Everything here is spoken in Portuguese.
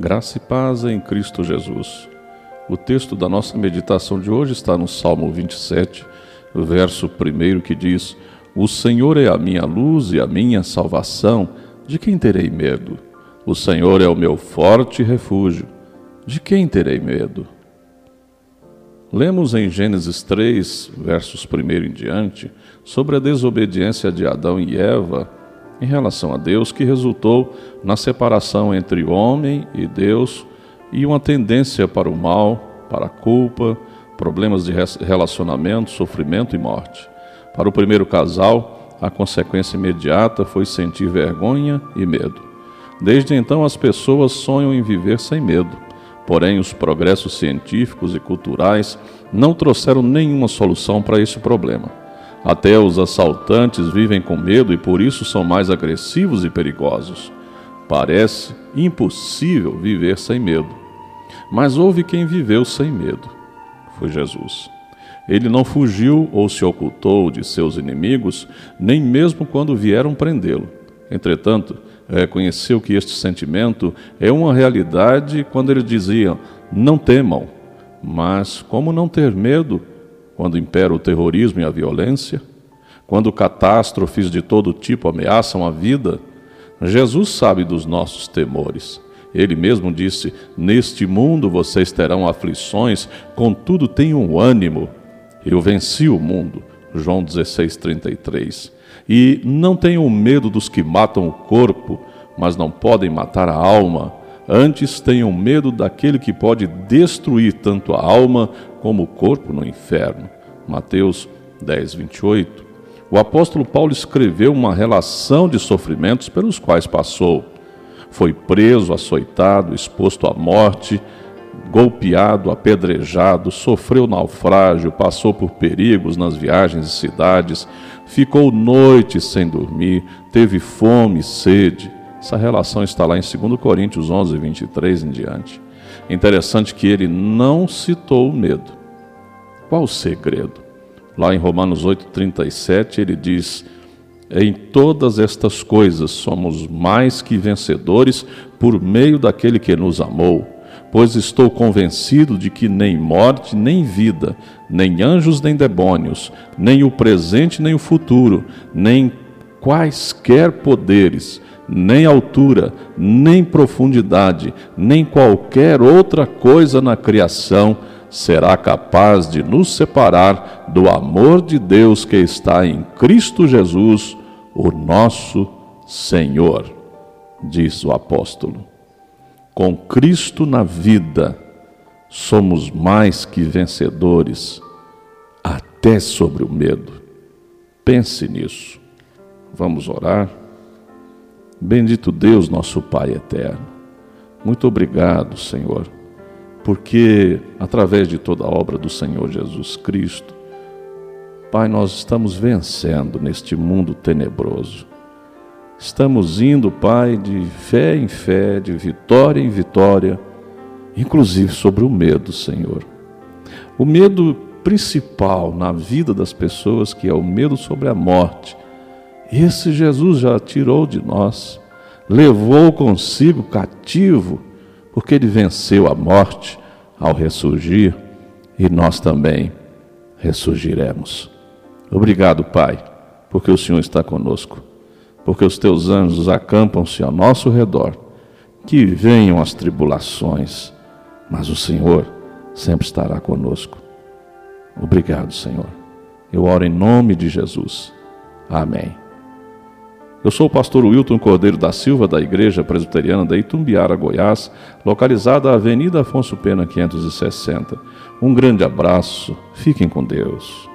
Graça e paz em Cristo Jesus. O texto da nossa meditação de hoje está no Salmo 27, verso 1, que diz: O Senhor é a minha luz e a minha salvação, de quem terei medo? O Senhor é o meu forte refúgio, de quem terei medo? Lemos em Gênesis 3, versos 1 em diante, sobre a desobediência de Adão e Eva em relação a Deus, que resultou na separação entre homem e Deus e uma tendência para o mal, para a culpa, problemas de relacionamento, sofrimento e morte. Para o primeiro casal, a consequência imediata foi sentir vergonha e medo. Desde então, as pessoas sonham em viver sem medo. Porém, os progressos científicos e culturais não trouxeram nenhuma solução para esse problema. Até os assaltantes vivem com medo e por isso são mais agressivos e perigosos. Parece impossível viver sem medo. Mas houve quem viveu sem medo. Foi Jesus. Ele não fugiu ou se ocultou de seus inimigos, nem mesmo quando vieram prendê-lo. Entretanto, reconheceu que este sentimento é uma realidade quando ele dizia: Não temam. Mas como não ter medo quando impera o terrorismo e a violência, quando catástrofes de todo tipo ameaçam a vida, Jesus sabe dos nossos temores. Ele mesmo disse: Neste mundo vocês terão aflições, contudo tenham ânimo. Eu venci o mundo. João 16:33. E não tenham medo dos que matam o corpo, mas não podem matar a alma. Antes tenham medo daquele que pode destruir tanto a alma como o corpo no inferno. Mateus 10, 28. O apóstolo Paulo escreveu uma relação de sofrimentos pelos quais passou. Foi preso, açoitado, exposto à morte, golpeado, apedrejado, sofreu naufrágio, passou por perigos nas viagens e cidades, ficou noites sem dormir, teve fome e sede. Essa relação está lá em 2 Coríntios 11, 23 em diante. Interessante que ele não citou o medo. Qual o segredo? Lá em Romanos 8,37 ele diz: Em todas estas coisas somos mais que vencedores por meio daquele que nos amou. Pois estou convencido de que nem morte, nem vida, nem anjos, nem demônios, nem o presente, nem o futuro, nem quaisquer poderes, nem altura, nem profundidade, nem qualquer outra coisa na criação será capaz de nos separar do amor de Deus que está em Cristo Jesus, o nosso Senhor, diz o apóstolo. Com Cristo na vida, somos mais que vencedores, até sobre o medo. Pense nisso. Vamos orar. Bendito Deus, nosso Pai eterno. Muito obrigado, Senhor, porque através de toda a obra do Senhor Jesus Cristo, Pai, nós estamos vencendo neste mundo tenebroso. Estamos indo, Pai, de fé em fé, de vitória em vitória, inclusive sobre o medo, Senhor. O medo principal na vida das pessoas, que é o medo sobre a morte, esse Jesus já tirou de nós, levou consigo cativo, porque ele venceu a morte ao ressurgir e nós também ressurgiremos. Obrigado, Pai, porque o Senhor está conosco, porque os teus anjos acampam-se ao nosso redor. Que venham as tribulações, mas o Senhor sempre estará conosco. Obrigado, Senhor. Eu oro em nome de Jesus. Amém. Eu sou o pastor Wilton Cordeiro da Silva, da Igreja Presbiteriana da Itumbiara, Goiás, localizada na Avenida Afonso Pena 560. Um grande abraço, fiquem com Deus.